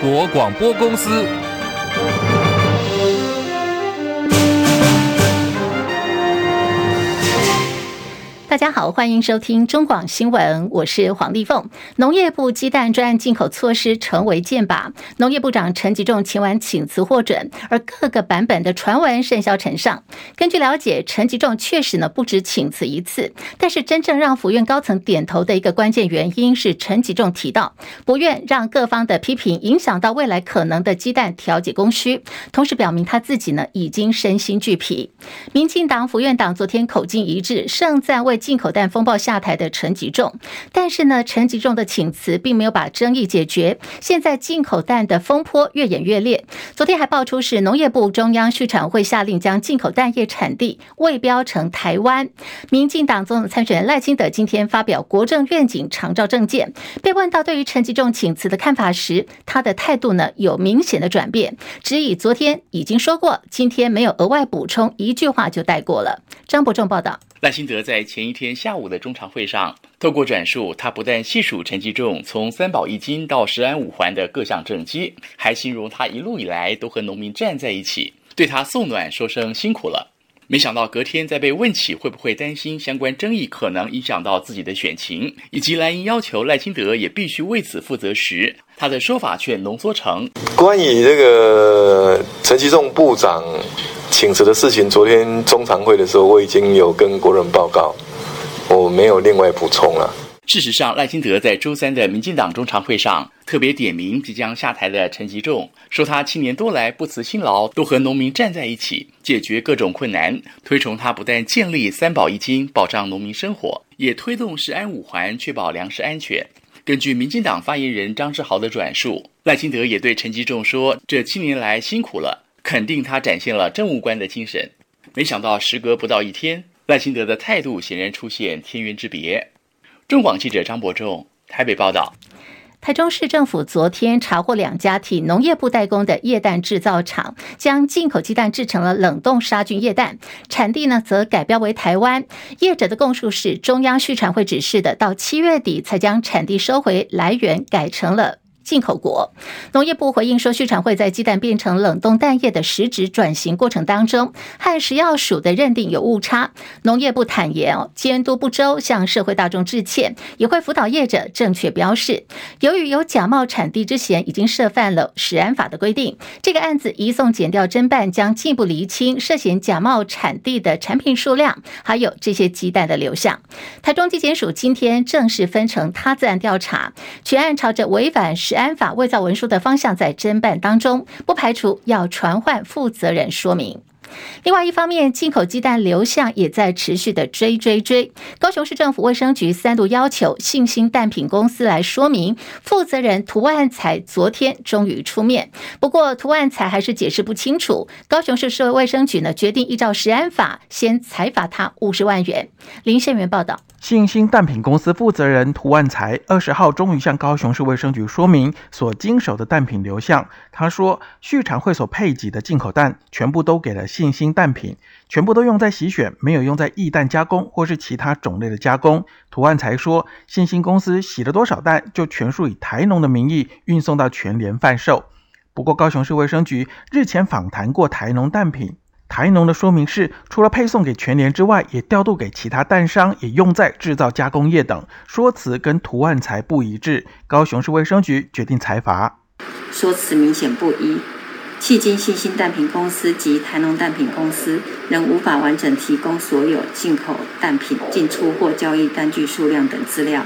国广播公司。家好，欢迎收听中广新闻，我是黄丽凤。农业部鸡蛋专案进口措施成为箭靶，农业部长陈吉仲前晚请辞获准，而各个版本的传闻甚嚣尘上。根据了解，陈吉仲确实呢不止请辞一次，但是真正让府院高层点头的一个关键原因是陈吉仲提到，不愿让各方的批评影响到未来可能的鸡蛋调节供需，同时表明他自己呢已经身心俱疲。民进党府院党昨天口径一致，盛赞为进口蛋风暴下台的陈吉仲，但是呢，陈吉仲的请辞并没有把争议解决。现在进口蛋的风波越演越烈，昨天还爆出是农业部中央畜产会下令将进口蛋业产地未标成台湾。民进党总统参选人赖清德今天发表国政愿景长照政见，被问到对于陈吉仲请辞的看法时，他的态度呢有明显的转变，只以昨天已经说过，今天没有额外补充，一句话就带过了。张伯仲报道。赖清德在前一天天下午的中常会上，透过转述，他不但细数陈吉仲从三宝一金到十安五环的各项政绩，还形容他一路以来都和农民站在一起，对他送暖，说声辛苦了。没想到隔天在被问起会不会担心相关争议可能影响到自己的选情，以及蓝营要求赖清德也必须为此负责时，他的说法却浓缩成：关于这个陈吉仲部长。请辞的事情，昨天中常会的时候，我已经有跟国人报告，没有另外补充了。事实上，赖清德在周三的民进党中常会上特别点名即将下台的陈吉仲，说他七年多来不辞辛劳，都和农民站在一起，解决各种困难。推崇他不但建立三宝一金，保障农民生活，也推动食安五环，确保粮食安全。根据民进党发言人张志豪的转述，赖清德也对陈吉仲说：“这七年来辛苦了。”肯定他展现了政务官的精神，没想到时隔不到一天，赖清德的态度显然出现天渊之别。中广记者张伯仲台北报道。台中市政府昨天查获两家替农业部代工的液蛋制造厂，将进口鸡蛋制成了冷冻杀菌液蛋，产地呢则改标为台湾。业者的供述是中央畜产会指示的，到七月底才将产地收回，来源改成了。进口国农业部回应说，畜产会在鸡蛋变成冷冻蛋液的实质转型过程当中，和食药署的认定有误差。农业部坦言哦，监督不周，向社会大众致歉，也会辅导业者正确标示。由于有假冒产地之嫌，已经涉犯了食安法的规定。这个案子移送检调侦办，将进一步厘清涉嫌假冒产地的产品数量，还有这些鸡蛋的流向。台中纪检署今天正式分成他自案调查，全案朝着违反食。安法伪造文书的方向在侦办当中，不排除要传唤负责人说明。另外一方面，进口鸡蛋流向也在持续的追追追。高雄市政府卫生局三度要求信兴蛋品公司来说明，负责人涂万才昨天终于出面，不过涂万才还是解释不清楚。高雄市社会卫生局呢决定依照食安法先裁罚他五十万元。林宪元报道。信兴蛋品公司负责人涂万才二十号终于向高雄市卫生局说明所经手的蛋品流向。他说，畜产会所配给的进口蛋全部都给了信兴蛋品，全部都用在洗选，没有用在液蛋加工或是其他种类的加工。涂万才说，信兴公司洗了多少蛋，就全数以台农的名义运送到全联贩售。不过，高雄市卫生局日前访谈过台农蛋品。台农的说明是，除了配送给全联之外，也调度给其他蛋商，也用在制造加工业等，说辞跟涂万才不一致。高雄市卫生局决定裁罚，说辞明显不一。迄今信兴蛋品公司及台农蛋品公司仍无法完整提供所有进口蛋品进出货交易单据数量等资料，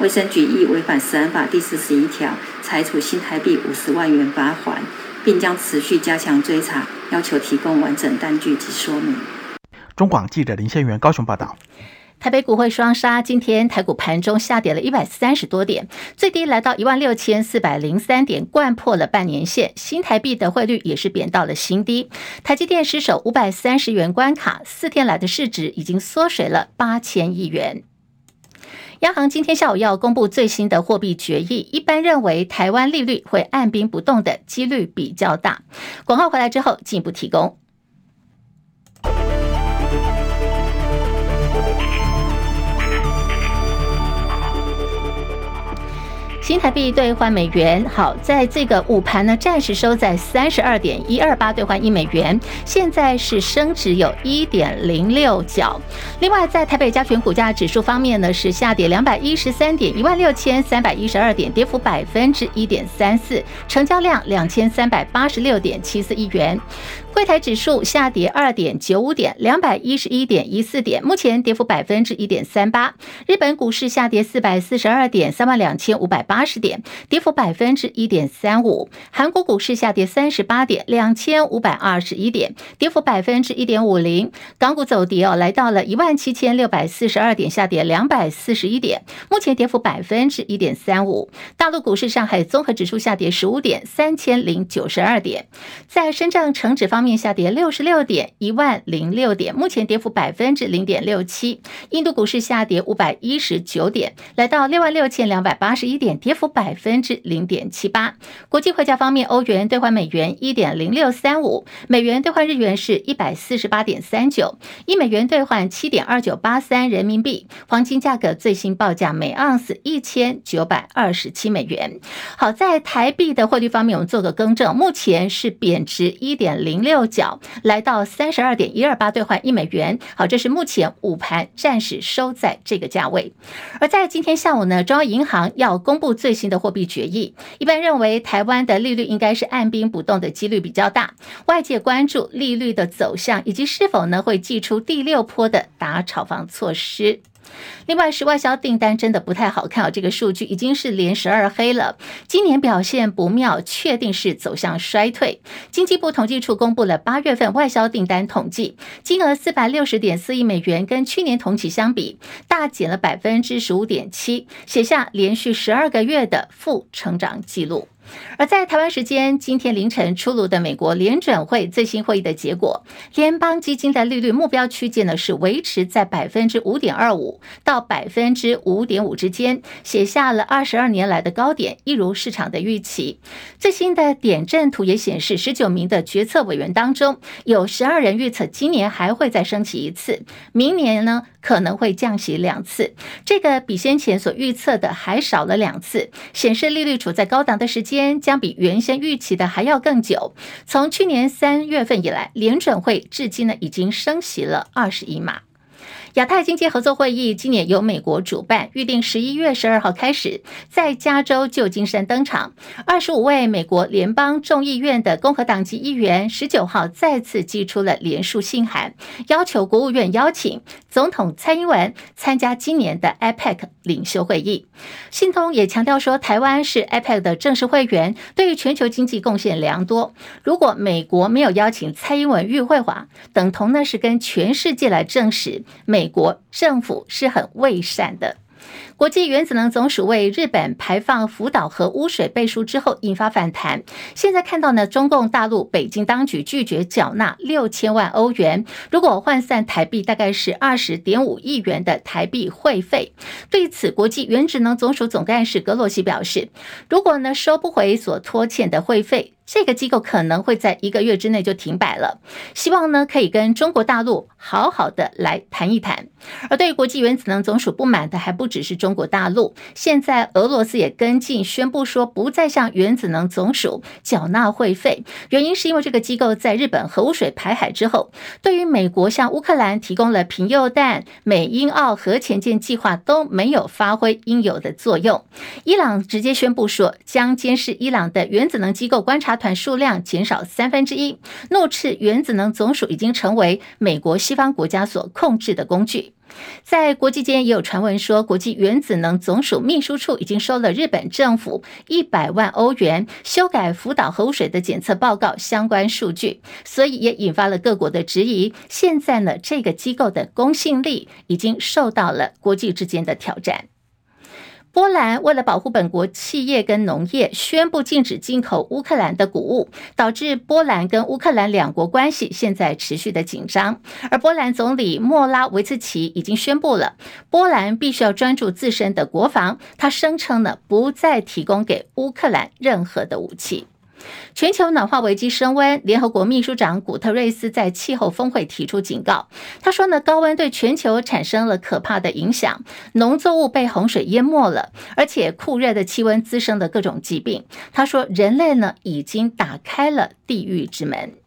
卫生局亦违反食安法第四十一条，裁处新台币五十万元罚款。并将持续加强追查，要求提供完整单据及说明。中广记者林先元高雄报道。台北股会双杀，今天台股盘中下跌了一百三十多点，最低来到一万六千四百零三点，贯破了半年线。新台币的汇率也是贬到了新低。台积电失守五百三十元关卡，四天来的市值已经缩水了八千亿元。央行今天下午要公布最新的货币决议，一般认为台湾利率会按兵不动的几率比较大。广告回来之后进一步提供。新台币兑换美元，好，在这个午盘呢，暂时收在三十二点一二八兑换一美元，现在是升值有一点零六角。另外，在台北加权股价指数方面呢，是下跌两百一十三点一万六千三百一十二点，跌幅百分之一点三四，成交量两千三百八十六点七四亿元。柜台指数下跌二点九五点，两百一十一点一四点，目前跌幅百分之一点三八。日本股市下跌四百四十二点，三万两千五百八十点，跌幅百分之一点三五。韩国股市下跌三十八点，两千五百二十一点，跌幅百分之一点五零。港股走跌哦，来到了一万七千六百四十二点，下跌两百四十一点，目前跌幅百分之一点三五。大陆股市，上海综合指数下跌十五点，三千零九十二点。在深圳成指方面。面下跌六十六点，一万零六点，目前跌幅百分之零点六七。印度股市下跌五百一十九点，来到六万六千两百八十一点，跌幅百分之零点七八。国际汇价方面，欧元兑换美元一点零六三五，美元兑换日元是一百四十八点三九，一美元兑换七点二九八三人民币。黄金价格最新报价每盎司一千九百二十七美元。好，在台币的汇率方面，我们做个更正，目前是贬值一点零六。角来到三十二点一二八兑换一美元，好，这是目前午盘暂时收在这个价位。而在今天下午呢，中央银行要公布最新的货币决议，一般认为台湾的利率应该是按兵不动的几率比较大，外界关注利率的走向以及是否呢会祭出第六波的打炒房措施。另外是外销订单真的不太好看啊，这个数据已经是连十二黑了，今年表现不妙，确定是走向衰退。经济部统计处公布了八月份外销订单统计，金额四百六十点四亿美元，跟去年同期相比大减了百分之十五点七，写下连续十二个月的负成长记录。而在台湾时间今天凌晨出炉的美国联准会最新会议的结果，联邦基金的利率目标区间呢是维持在百分之五点二五到百分之五点五之间，写下了二十二年来的高点，一如市场的预期。最新的点阵图也显示，十九名的决策委员当中，有十二人预测今年还会再升息一次，明年呢可能会降息两次，这个比先前所预测的还少了两次，显示利率处在高档的时间。将比原先预期的还要更久。从去年三月份以来，联准会至今呢已经升息了二十一码。亚太经济合作会议今年由美国主办，预定十一月十二号开始在加州旧金山登场。二十五位美国联邦众议院的共和党籍议员十九号再次寄出了联署信函，要求国务院邀请总统蔡英文参加今年的 APEC 领袖会议。信中也强调说，台湾是 APEC 的正式会员，对于全球经济贡献良多。如果美国没有邀请蔡英文与会话，等同呢是跟全世界来证实美。美国政府是很伪善的。国际原子能总署为日本排放福岛核污水背书之后，引发反弹。现在看到呢，中共大陆北京当局拒绝缴纳六千万欧元，如果换算台币，大概是二十点五亿元的台币会费。对此，国际原子能总署总干事格罗西表示，如果呢收不回所拖欠的会费。这个机构可能会在一个月之内就停摆了，希望呢可以跟中国大陆好好的来谈一谈。而对于国际原子能总署不满的还不只是中中国大陆，现在俄罗斯也跟进宣布说不再向原子能总署缴纳会费，原因是因为这个机构在日本核污水排海之后，对于美国向乌克兰提供了贫铀弹，美英澳核潜舰计划都没有发挥应有的作用。伊朗直接宣布说将监视伊朗的原子能机构观察团数量减少三分之一，怒斥原子能总署已经成为美国西方国家所控制的工具。在国际间也有传闻说，国际原子能总署秘书处已经收了日本政府一百万欧元，修改福岛核污水的检测报告相关数据，所以也引发了各国的质疑。现在呢，这个机构的公信力已经受到了国际之间的挑战。波兰为了保护本国企业跟农业，宣布禁止进口乌克兰的谷物，导致波兰跟乌克兰两国关系现在持续的紧张。而波兰总理莫拉维茨奇已经宣布了，波兰必须要专注自身的国防。他声称呢，不再提供给乌克兰任何的武器。全球暖化危机升温，联合国秘书长古特瑞斯在气候峰会提出警告。他说呢，高温对全球产生了可怕的影响，农作物被洪水淹没了，而且酷热的气温滋生的各种疾病。他说，人类呢已经打开了地狱之门。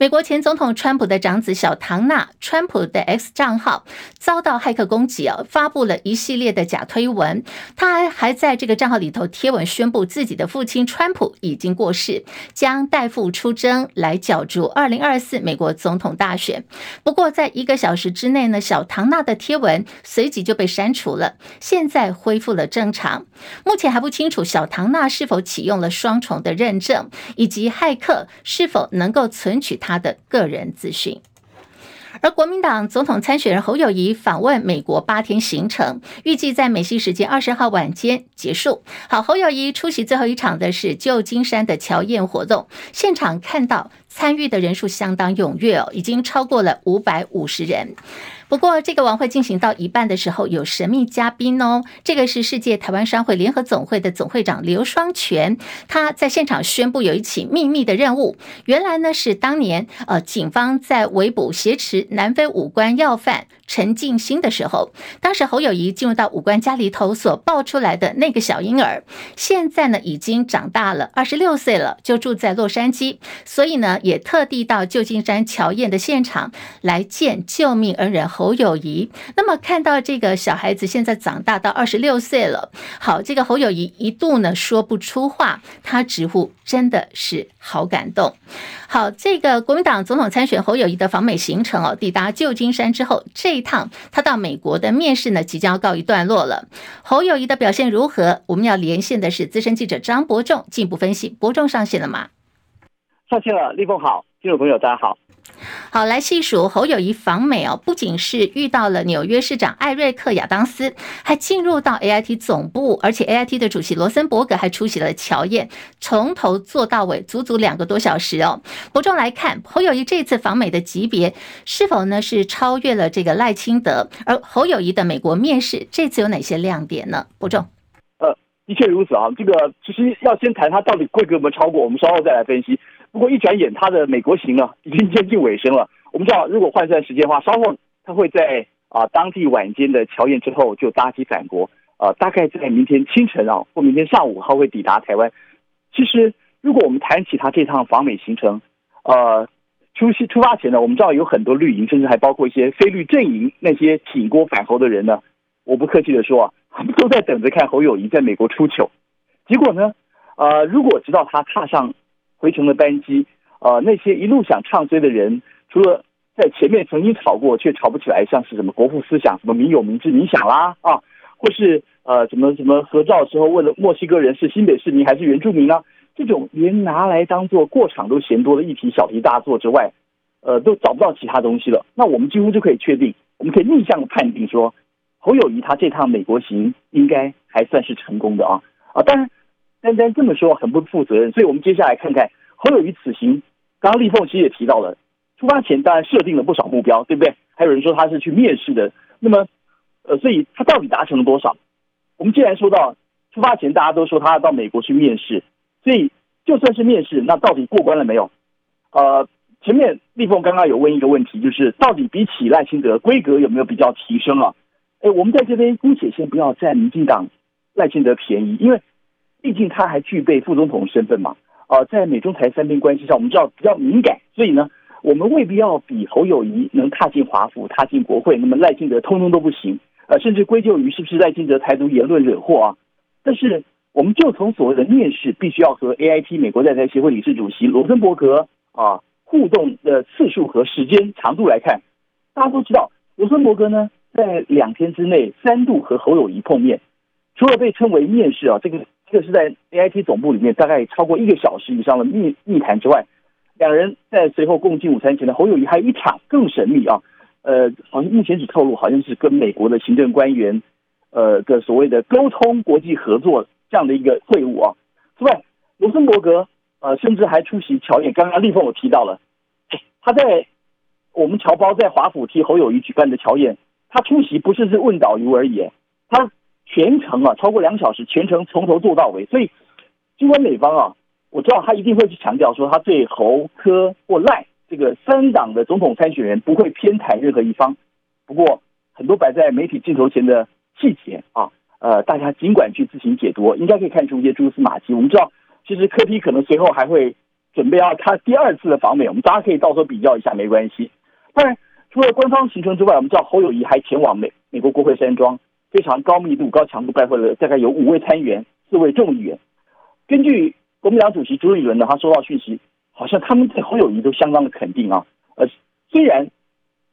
美国前总统川普的长子小唐纳，川普的 X 账号遭到骇客攻击哦，发布了一系列的假推文。他还还在这个账号里头贴文宣布自己的父亲川普已经过世，将代父出征来角逐二零二四美国总统大选。不过，在一个小时之内呢，小唐纳的贴文随即就被删除了，现在恢复了正常。目前还不清楚小唐纳是否启用了双重的认证，以及骇客是否能够存取他。他的个人资讯，而国民党总统参选人侯友谊访问美国八天行程，预计在美西时间二十号晚间结束。好，侯友谊出席最后一场的是旧金山的乔宴活动，现场看到参与的人数相当踊跃哦，已经超过了五百五十人。不过，这个晚会进行到一半的时候，有神秘嘉宾哦。这个是世界台湾商会联合总会的总会长刘双全，他在现场宣布有一起秘密的任务。原来呢，是当年呃警方在围捕挟持南非武官要犯陈进兴的时候，当时侯友谊进入到武官家里头所抱出来的那个小婴儿，现在呢已经长大了二十六岁了，就住在洛杉矶，所以呢也特地到旧金山乔宴的现场来见救命恩人。侯友谊，那么看到这个小孩子现在长大到二十六岁了，好，这个侯友谊一度呢说不出话，他直呼真的是好感动。好，这个国民党总统参选侯友谊的访美行程哦，抵达旧金山之后，这一趟他到美国的面试呢即将要告一段落了。侯友谊的表现如何？我们要连线的是资深记者张伯仲进一步分析。伯仲上线了吗？上线了，立峰好，听众朋友大家好。好，来细数侯友宜访美哦，不仅是遇到了纽约市长艾瑞克亚当斯，还进入到 AIT 总部，而且 AIT 的主席罗森伯格还出席了乔宴，从头做到尾，足足两个多小时哦。伯仲来看侯友宜这次访美的级别是否呢是超越了这个赖清德？而侯友宜的美国面试这次有哪些亮点呢？伯仲，呃，的确如此啊。这个其实要先谈他到底规格有没有超过，我们稍后再来分析。不过一转眼，他的美国行啊，已经接近尾声了。我们知道，如果换算时间的话，稍后他会在啊当地晚间的乔宴之后就搭机返国，呃，大概在明天清晨啊或明天上午，他会抵达台湾。其实，如果我们谈起他这趟访美行程，呃，出席出发前呢，我们知道有很多绿营，甚至还包括一些非绿阵营那些挺郭反侯的人呢，我不客气的说啊，他们都在等着看侯友宜在美国出糗。结果呢，呃，如果知道他踏上回程的班机，呃，那些一路想唱衰的人，除了在前面曾经吵过却吵不起来，像是什么国父思想、什么民有、民治、民享啦啊，或是呃什么什么合照时候问了墨西哥人是新北市民还是原住民啊，这种连拿来当做过场都嫌多的议题小题大做之外，呃，都找不到其他东西了。那我们几乎就可以确定，我们可以逆向判定说，侯友谊他这趟美国行应该还算是成功的啊啊，当然。单单这么说很不负责任，所以我们接下来看看侯友宜此行。刚刚立凤其实也提到了，出发前当然设定了不少目标，对不对？还有人说他是去面试的，那么呃，所以他到底达成了多少？我们既然说到出发前大家都说他要到美国去面试，所以就算是面试，那到底过关了没有？呃，前面立凤刚刚有问一个问题，就是到底比起赖清德规格有没有比较提升啊？哎，我们在这边姑且先不要占民进党赖清德便宜，因为。毕竟他还具备副总统身份嘛，啊，在美中台三边关系上，我们知道比较敏感，所以呢，我们未必要比侯友谊能踏进华府、踏进国会，那么赖清德通通都不行，呃，甚至归咎于是不是赖清德台独言论惹祸啊？但是，我们就从所谓的面试必须要和 AIT 美国在台协会理事主席罗森伯格啊互动的次数和时间长度来看，大家都知道，罗森伯格呢在两天之内三度和侯友谊碰面，除了被称为面试啊，这个。这是在 AIT 总部里面，大概超过一个小时以上的密密谈之外，两人在随后共进午餐前呢，侯友宜还有一场更神秘啊，呃，好像目前只透露好像是跟美国的行政官员，呃的所谓的沟通国际合作这样的一个会晤啊。此外，罗森伯格呃甚至还出席乔演，刚刚立凤我提到了，他在我们侨胞在华府替侯友宜举办的乔宴，他出席不是是问导游而已，他。全程啊，超过两小时，全程从头做到尾。所以，尽管美方啊我知道他一定会去强调说，他对侯、柯或赖这个三党的总统参选人不会偏袒任何一方。不过，很多摆在媒体镜头前的细节啊，呃，大家尽管去自行解读，应该可以看出一些蛛丝马迹。我们知道，其实柯 P 可能随后还会准备要他第二次的访美，我们大家可以到时候比较一下，没关系。当然，除了官方行程之外，我们知道侯友谊还前往美美国国会山庄，非常高密度、高强度拜会了大概有五位参议员、四位众议员。根据国民党主席朱立伦呢，他收到讯息，好像他们对侯友宜都相当的肯定啊。呃，虽然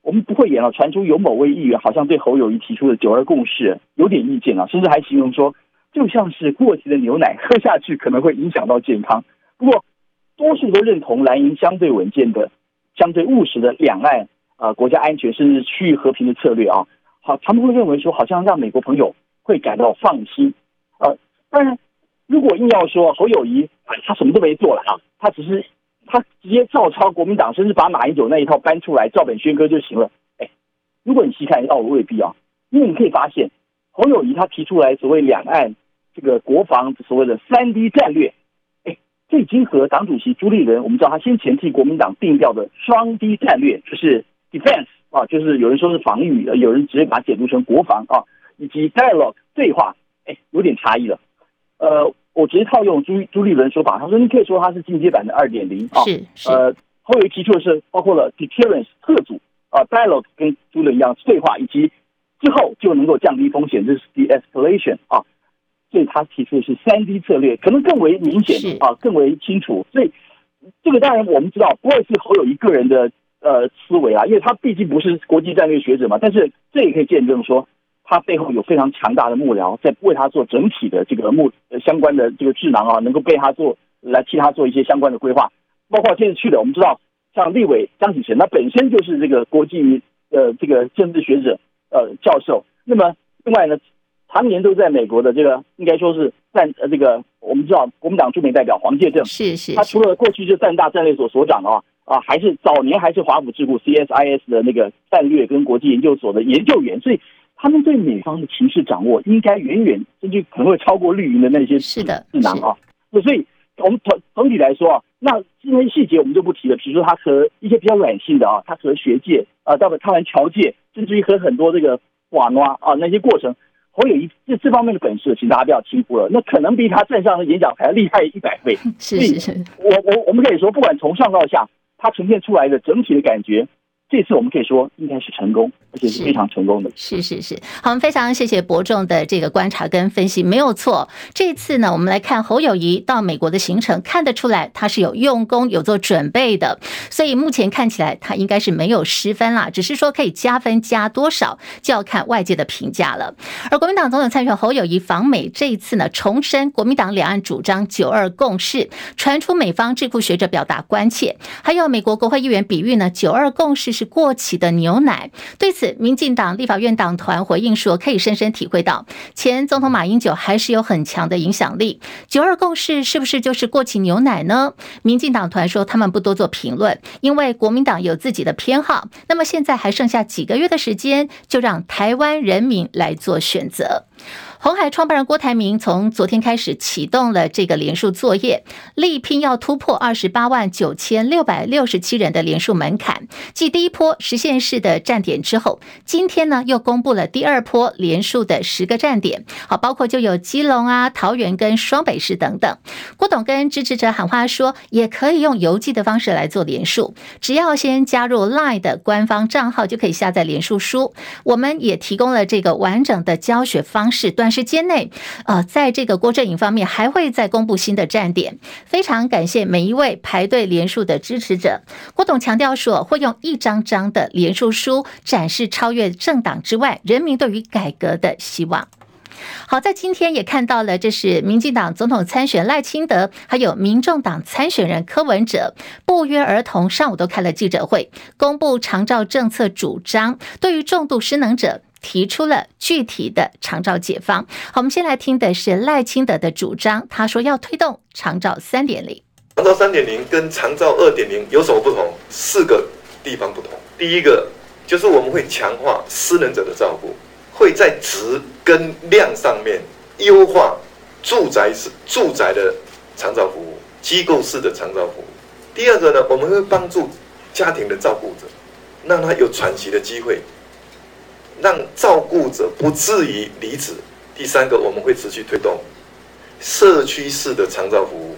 我们不会演了，传出有某位议员好像对侯友宜提出的九二共识有点意见啊，甚至还形容说，就像是过期的牛奶，喝下去可能会影响到健康。不过，多数都认同蓝营相对稳健的、相对务实的两岸啊、国家安全甚至区域和平的策略啊。好，他们会认为说，好像让美国朋友会感到放心。呃，当然。如果硬要说侯友宜，他什么都没做了啊，他只是他直接照抄国民党，甚至把马英九那一套搬出来照本宣科就行了。哎，如果你细看，倒未必啊，因为你可以发现，侯友宜他提出来所谓两岸这个国防所谓的三 D 战略，哎，这已经和党主席朱立伦，我们知道他先前替国民党定调的双 D 战略，就是 defense 啊，就是有人说是防御，有人直接把它解读成国防啊，以及 dialogue 对话，哎，有点差异了。呃，我直接套用朱朱立伦说法，他说你可以说它是进阶版的二点零啊。是是。呃，后有提出的是包括了 deterrence 特组啊，dialogue 跟朱立伦一样对话，以及之后就能够降低风险，这是 de-escalation 啊。所以他提出的是三 D 策略，可能更为明显啊，更为清楚。所以这个当然我们知道不会是侯友宜个人的呃思维啊，因为他毕竟不是国际战略学者嘛。但是这也可以见证说。他背后有非常强大的幕僚在为他做整体的这个幕呃相关的这个智囊啊，能够被他做来替他做一些相关的规划，包括这次去的，我们知道像立委张启成，他本身就是这个国际呃这个政治学者呃教授。那么另外呢，常年都在美国的这个应该说是战呃这个我们知道国民党驻美代表黄介正，是是，他除了过去是战大战略所所长啊啊，还是早年还是华府智库 CSIS 的那个战略跟国际研究所的研究员，所以。他们对美方的情势掌握，应该远远甚至可能会超过绿营的那些智智囊啊。那所以，我们总总体来说啊，那这些细节我们就不提了。比如说，他和一些比较软性的啊，他和学界啊，到了他们侨界，甚至于和很多这个瓦诺啊那些过程，侯友宜这这方面的本事，请大家不要轻忽了。那可能比他站上的演讲还要厉害一百倍。是是是。我我我们可以说，不管从上到下，它呈现出来的整体的感觉。这次我们可以说应该是成功，而且是非常成功的。是是是，好，我们非常谢谢伯仲的这个观察跟分析，没有错。这次呢，我们来看侯友谊到美国的行程，看得出来他是有用功、有做准备的，所以目前看起来他应该是没有失分啦，只是说可以加分加多少，就要看外界的评价了。而国民党总统参选侯友谊访美这一次呢，重申国民党两岸主张九二共识，传出美方智库学者表达关切，还有美国国会议员比喻呢，九二共识。是过期的牛奶。对此，民进党立法院党团回应说，可以深深体会到前总统马英九还是有很强的影响力。九二共识是不是就是过期牛奶呢？民进党团说他们不多做评论，因为国民党有自己的偏好。那么现在还剩下几个月的时间，就让台湾人民来做选择。红海创办人郭台铭从昨天开始启动了这个连署作业，力拼要突破二十八万九千六百六十七人的连署门槛。继第一波实现式的站点之后，今天呢又公布了第二波连署的十个站点，好，包括就有基隆啊、桃园跟双北市等等。郭董跟支持者喊话说，也可以用邮寄的方式来做连署，只要先加入 LINE 的官方账号就可以下载连署书。我们也提供了这个完整的教学方式。短时间内，呃，在这个郭振营方面还会再公布新的站点。非常感谢每一位排队连署的支持者。郭董强调说，会用一张张的连署书展示超越政党之外人民对于改革的希望。好，在今天也看到了，这是民进党总统参选赖清德，还有民众党参选人柯文哲不约而同上午都开了记者会，公布长照政策主张，对于重度失能者。提出了具体的长照解方。好，我们先来听的是赖清德的主张。他说要推动长照三点零。长照三点零跟长照二点零有什么不同？四个地方不同。第一个就是我们会强化失能者的照顾，会在质跟量上面优化住宅是住宅的长照服务。机构式的长照服务。第二个呢，我们会帮助家庭的照顾者，让他有喘息的机会，让照顾者不至于离职。第三个，我们会持续推动社区式的长照服务，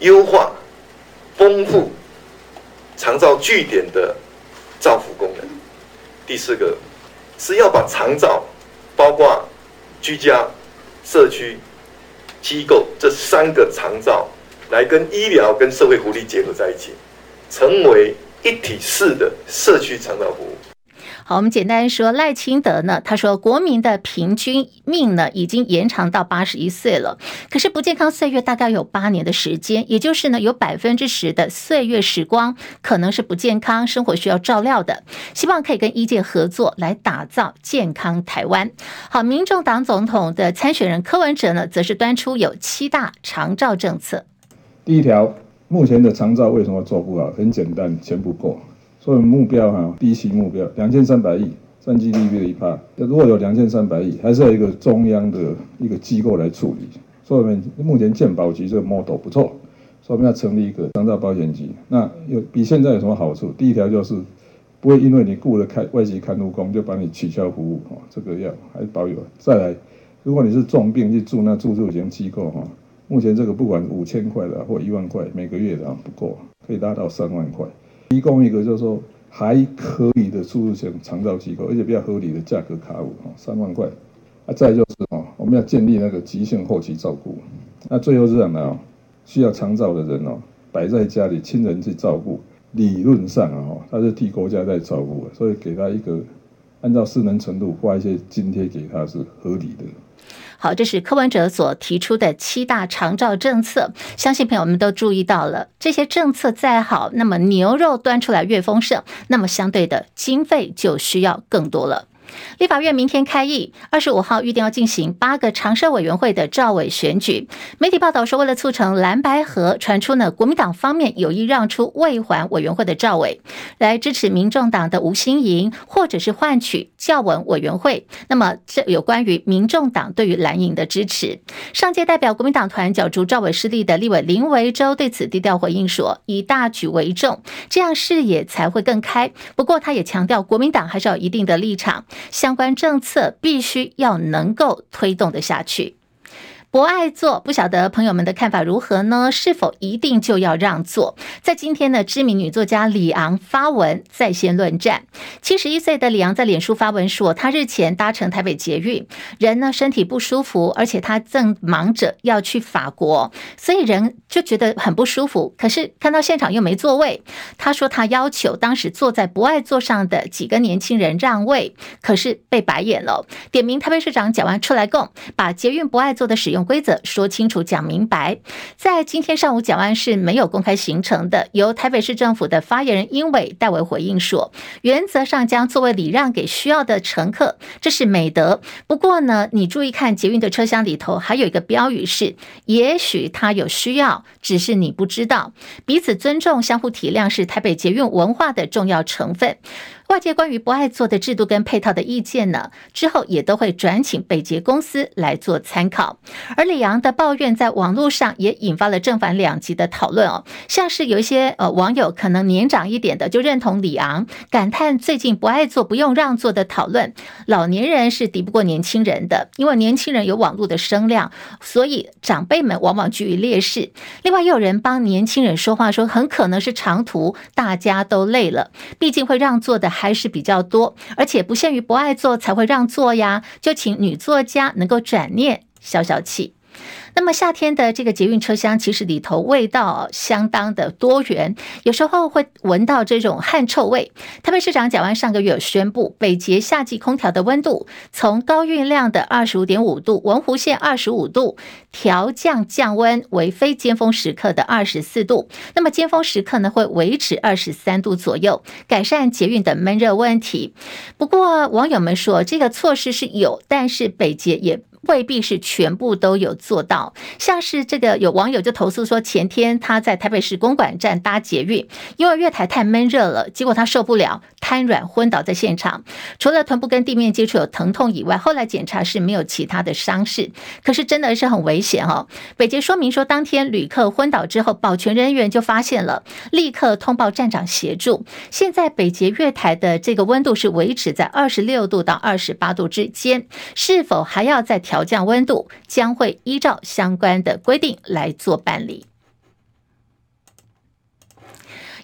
优化、丰富长照据点的照服功能。第四个是要把长照，包括居家、社区、机构这三个长照，来跟医疗跟社会福利结合在一起，成为一体式的社区长照服务。好，我们简单说赖清德呢，他说国民的平均命呢已经延长到八十一岁了，可是不健康岁月大概有八年的时间，也就是呢有百分之十的岁月时光可能是不健康，生活需要照料的，希望可以跟医界合作来打造健康台湾。好，民众党总统的参选人柯文哲呢，则是端出有七大长照政策。第一条，目前的长照为什么做不好？很简单，钱不够。所以目标哈，低息目标两千三百亿，占 GDP 的一趴。如果有两千三百亿，还是要一个中央的一个机构来处理。所以我们目前健保局这个 model 不错，所以我们要成立一个长照保险局。那有比现在有什么好处？第一条就是不会因为你雇了开外籍看护工就把你取消服务，哈，这个要还保有。再来，如果你是重病去住那住宿型机构，哈，目前这个不管五千块的或一万块每个月的不够，可以达到三万块。提供一个就是说还可以的住宿型长照机构，而且比较合理的价格卡五三万块。啊，再就是哦，我们要建立那个急性后期照顾。那最后是这样的哦，需要长照的人哦，摆在家里亲人去照顾，理论上啊，他是替国家在照顾，所以给他一个按照适能程度发一些津贴给他是合理的。好，这是柯文哲所提出的七大长照政策，相信朋友们都注意到了。这些政策再好，那么牛肉端出来越丰盛，那么相对的经费就需要更多了。立法院明天开议，二十五号预定要进行八个常设委员会的召委选举。媒体报道说，为了促成蓝白合，传出呢国民党方面有意让出卫环委员会的召委，来支持民众党的吴欣盈，或者是换取教文委员会。那么这有关于民众党对于蓝营的支持。上届代表国民党团角逐召委失利的立委林维洲对此低调回应说：“以大局为重，这样视野才会更开。”不过他也强调，国民党还是有一定的立场。相关政策必须要能够推动的下去。博爱座，不晓得朋友们的看法如何呢？是否一定就要让座？在今天呢，知名女作家李昂发文在线论战。七十一岁的李昂在脸书发文说，她日前搭乘台北捷运，人呢身体不舒服，而且她正忙着要去法国，所以人就觉得很不舒服。可是看到现场又没座位，她说她要求当时坐在博爱座上的几个年轻人让位，可是被白眼了。点名台北市长蒋万安出来供，把捷运博爱座的使用。规则说清楚、讲明白。在今天上午，蒋万是没有公开行程的。由台北市政府的发言人英伟代为回应说，原则上将座位礼让给需要的乘客，这是美德。不过呢，你注意看捷运的车厢里头，还有一个标语是：也许他有需要，只是你不知道。彼此尊重、相互体谅，是台北捷运文化的重要成分。外界关于不爱做的制度跟配套的意见呢，之后也都会转请北捷公司来做参考。而李昂的抱怨在网络上也引发了正反两极的讨论哦，像是有一些呃网友可能年长一点的就认同李昂，感叹最近不爱做不用让座的讨论，老年人是敌不过年轻人的，因为年轻人有网络的声量，所以长辈们往往居于劣势。另外又有人帮年轻人说话，说很可能是长途大家都累了，毕竟会让座的。还是比较多，而且不限于不爱做才会让座呀，就请女作家能够转念消消气。那么夏天的这个捷运车厢，其实里头味道相当的多元，有时候会闻到这种汗臭味。台北市长蒋万上个月有宣布，北捷夏季空调的温度从高运量的二十五点五度，文湖线二十五度，调降降温为非尖峰时刻的二十四度。那么尖峰时刻呢，会维持二十三度左右，改善捷运的闷热问题。不过网友们说，这个措施是有，但是北捷也。未必是全部都有做到。像是这个有网友就投诉说，前天他在台北市公馆站搭捷运，因为月台太闷热了，结果他受不了，瘫软昏倒在现场。除了臀部跟地面接触有疼痛以外，后来检查是没有其他的伤势。可是真的是很危险哦。北捷说明说，当天旅客昏倒之后，保全人员就发现了，立刻通报站长协助。现在北捷月台的这个温度是维持在二十六度到二十八度之间，是否还要再调降温度，将会依照相关的规定来做办理。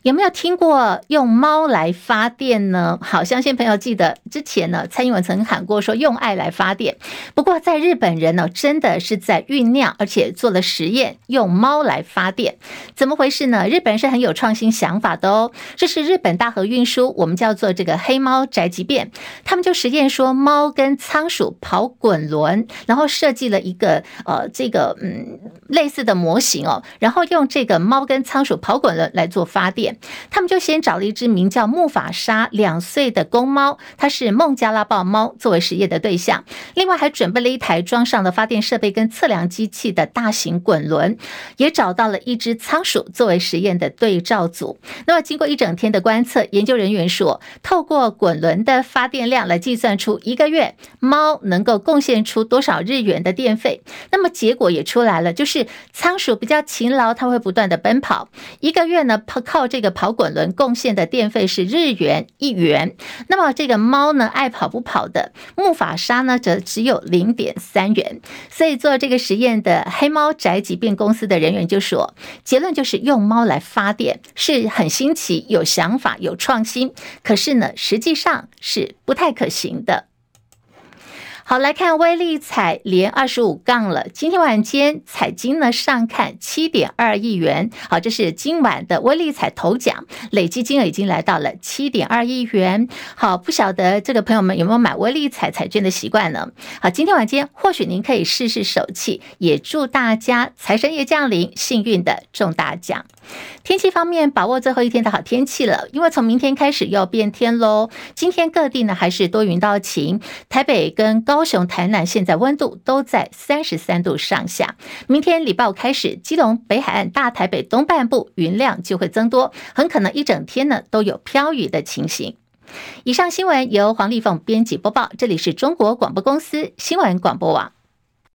有没有听过用猫来发电呢？好，相信朋友记得之前呢，蔡英文曾经喊过说用爱来发电。不过在日本人呢，真的是在酝酿，而且做了实验，用猫来发电，怎么回事呢？日本人是很有创新想法的哦。这是日本大和运输，我们叫做这个黑猫宅急便，他们就实验说猫跟仓鼠跑滚轮，然后设计了一个呃这个嗯类似的模型哦，然后用这个猫跟仓鼠跑滚轮来做发电。他们就先找了一只名叫木法沙两岁的公猫，它是孟加拉豹猫作为实验的对象。另外还准备了一台装上了发电设备跟测量机器的大型滚轮，也找到了一只仓鼠作为实验的对照组。那么经过一整天的观测，研究人员说，透过滚轮的发电量来计算出一个月猫能够贡献出多少日元的电费。那么结果也出来了，就是仓鼠比较勤劳，它会不断的奔跑，一个月呢靠这个个。跑滚轮贡献的电费是日元一元，那么这个猫呢，爱跑不跑的木法沙呢，则只有零点三元。所以做这个实验的黑猫宅急便公司的人员就说，结论就是用猫来发电是很新奇、有想法、有创新，可是呢，实际上是不太可行的。好，来看威力彩连二十五杠了。今天晚间彩金呢上看七点二亿元。好，这是今晚的威力彩头奖，累计金额已经来到了七点二亿元。好，不晓得这个朋友们有没有买威力彩彩券的习惯呢？好，今天晚间或许您可以试试手气，也祝大家财神爷降临，幸运的中大奖。天气方面，把握最后一天的好天气了，因为从明天开始要变天喽。今天各地呢还是多云到晴，台北跟高雄、台南现在温度都在三十三度上下。明天礼拜五开始，基隆、北海岸、大台北东半部云量就会增多，很可能一整天呢都有飘雨的情形。以上新闻由黄丽凤编辑播报，这里是中国广播公司新闻广播网。